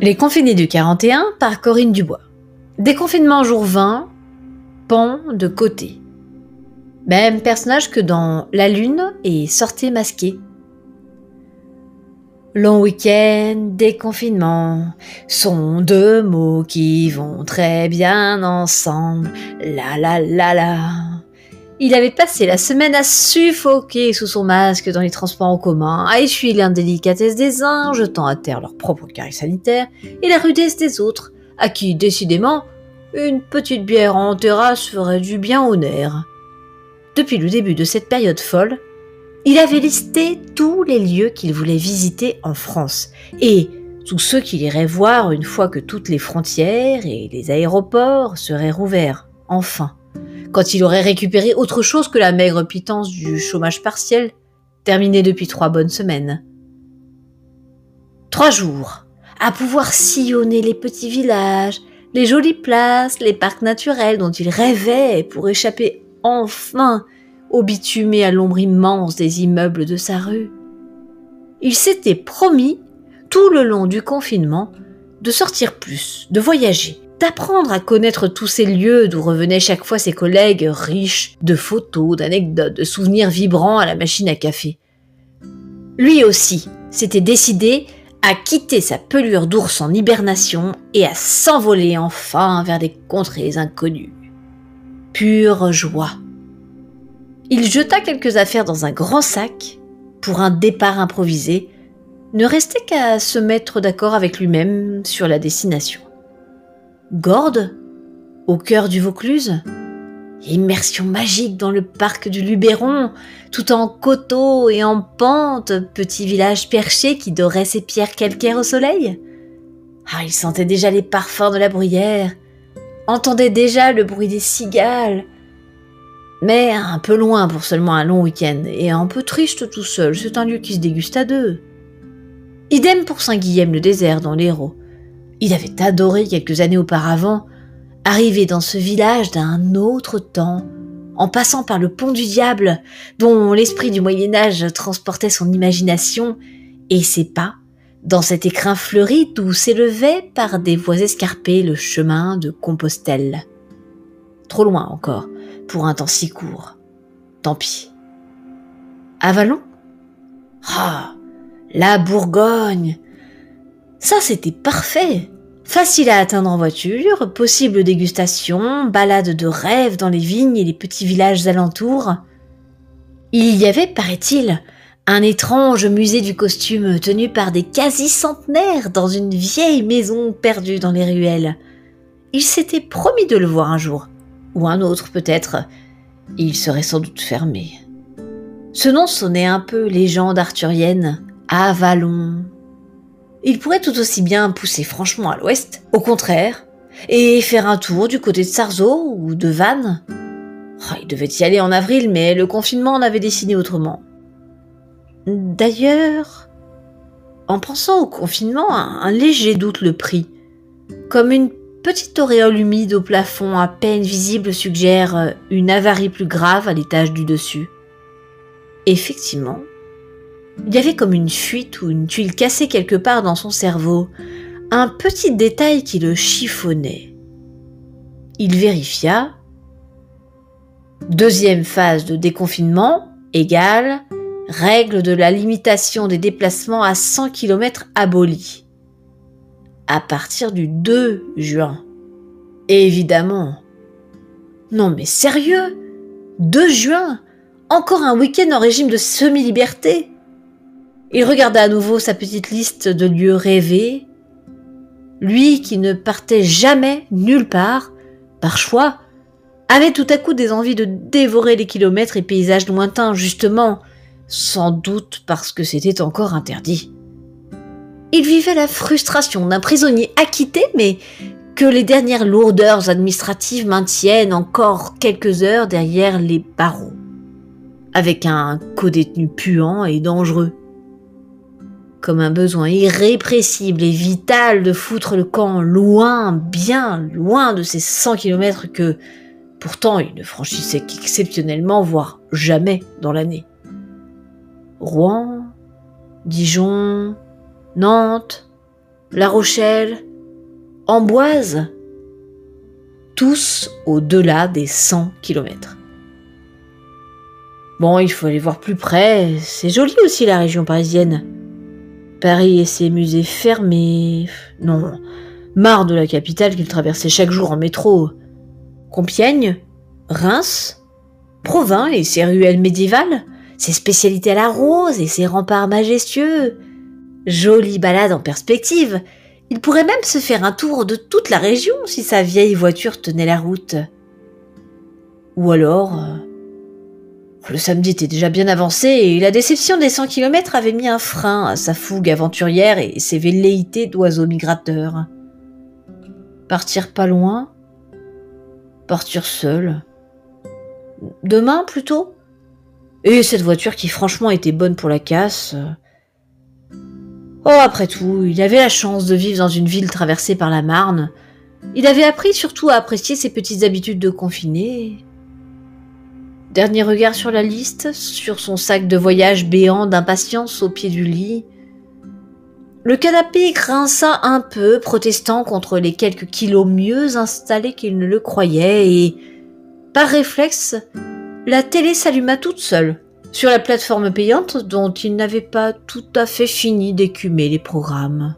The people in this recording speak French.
Les confinés du 41 par Corinne Dubois. Déconfinement jour 20, pan de côté. Même personnage que dans La Lune et Sortez masqué. Long week-end, déconfinement sont deux mots qui vont très bien ensemble. La la la la. Il avait passé la semaine à suffoquer sous son masque dans les transports en commun, à essuyer l'indélicatesse des uns, jetant à terre leur propre carré sanitaire, et la rudesse des autres, à qui, décidément, une petite bière en terrasse ferait du bien au nerf. Depuis le début de cette période folle, il avait listé tous les lieux qu'il voulait visiter en France, et tous ceux qu'il irait voir une fois que toutes les frontières et les aéroports seraient rouverts, enfin quand il aurait récupéré autre chose que la maigre pitance du chômage partiel, terminé depuis trois bonnes semaines. Trois jours, à pouvoir sillonner les petits villages, les jolies places, les parcs naturels dont il rêvait pour échapper enfin au bitumé à l'ombre immense des immeubles de sa rue. Il s'était promis, tout le long du confinement, de sortir plus, de voyager, d'apprendre à connaître tous ces lieux d'où revenaient chaque fois ses collègues riches de photos, d'anecdotes, de souvenirs vibrants à la machine à café. Lui aussi s'était décidé à quitter sa pelure d'ours en hibernation et à s'envoler enfin vers des contrées inconnues. Pure joie. Il jeta quelques affaires dans un grand sac pour un départ improvisé, ne restait qu'à se mettre d'accord avec lui-même sur la destination. Gordes, au cœur du Vaucluse? Immersion magique dans le parc du Luberon, tout en coteaux et en pente, petit village perché qui dorait ses pierres calcaires au soleil? Ah, il sentait déjà les parfums de la bruyère, entendait déjà le bruit des cigales. Mais un peu loin pour seulement un long week-end, et un peu triste tout seul, c'est un lieu qui se déguste à deux. Idem pour Saint-Guilhem le désert dans l'Hérault. Il avait adoré quelques années auparavant arriver dans ce village d'un autre temps, en passant par le pont du diable, dont l'esprit du Moyen Âge transportait son imagination, et ses pas, dans cet écrin fleuri d'où s'élevait par des voies escarpées le chemin de Compostelle. Trop loin encore, pour un temps si court. Tant pis. Avalon? Ah, la Bourgogne ça, c'était parfait. Facile à atteindre en voiture, possible dégustation, balade de rêve dans les vignes et les petits villages alentours. Il y avait, paraît-il, un étrange musée du costume tenu par des quasi-centenaires dans une vieille maison perdue dans les ruelles. Il s'était promis de le voir un jour, ou un autre peut-être. Il serait sans doute fermé. Ce nom sonnait un peu légende arthurienne. Avalon, il pourrait tout aussi bien pousser franchement à l'ouest, au contraire, et faire un tour du côté de Sarzeau ou de Vannes. Oh, il devait y aller en avril, mais le confinement en avait décidé autrement. D'ailleurs, en pensant au confinement, un, léger doute le prit. Comme une petite auréole humide au plafond à peine visible suggère une avarie plus grave à l'étage du dessus. Effectivement, il y avait comme une fuite ou une tuile cassée quelque part dans son cerveau, un petit détail qui le chiffonnait. Il vérifia. Deuxième phase de déconfinement égale règle de la limitation des déplacements à 100 km abolie. À partir du 2 juin. Évidemment. Non mais sérieux? 2 juin? Encore un week-end en régime de semi-liberté? Il regarda à nouveau sa petite liste de lieux rêvés. Lui qui ne partait jamais nulle part, par choix, avait tout à coup des envies de dévorer les kilomètres et paysages lointains, justement, sans doute parce que c'était encore interdit. Il vivait la frustration d'un prisonnier acquitté, mais que les dernières lourdeurs administratives maintiennent encore quelques heures derrière les barreaux, avec un codétenu puant et dangereux comme un besoin irrépressible et vital de foutre le camp loin, bien loin de ces 100 kilomètres que, pourtant, il ne franchissait qu'exceptionnellement, voire jamais dans l'année. Rouen, Dijon, Nantes, La Rochelle, Amboise, tous au-delà des 100 km. Bon, il faut aller voir plus près, c'est joli aussi la région parisienne. Paris et ses musées fermés. Non, marre de la capitale qu'il traversait chaque jour en métro. Compiègne, Reims, Provins et ses ruelles médiévales, ses spécialités à la rose et ses remparts majestueux. Jolie balade en perspective. Il pourrait même se faire un tour de toute la région si sa vieille voiture tenait la route. Ou alors, euh, le samedi était déjà bien avancé et la déception des 100 km avait mis un frein à sa fougue aventurière et ses velléités d'oiseau migrateur. Partir pas loin Partir seul Demain plutôt? Et cette voiture qui franchement était bonne pour la casse Oh, après tout, il avait la chance de vivre dans une ville traversée par la Marne. Il avait appris surtout à apprécier ses petites habitudes de confiné, Dernier regard sur la liste, sur son sac de voyage béant d'impatience au pied du lit. Le canapé grinça un peu, protestant contre les quelques kilos mieux installés qu'il ne le croyait, et, par réflexe, la télé s'alluma toute seule, sur la plateforme payante dont il n'avait pas tout à fait fini d'écumer les programmes.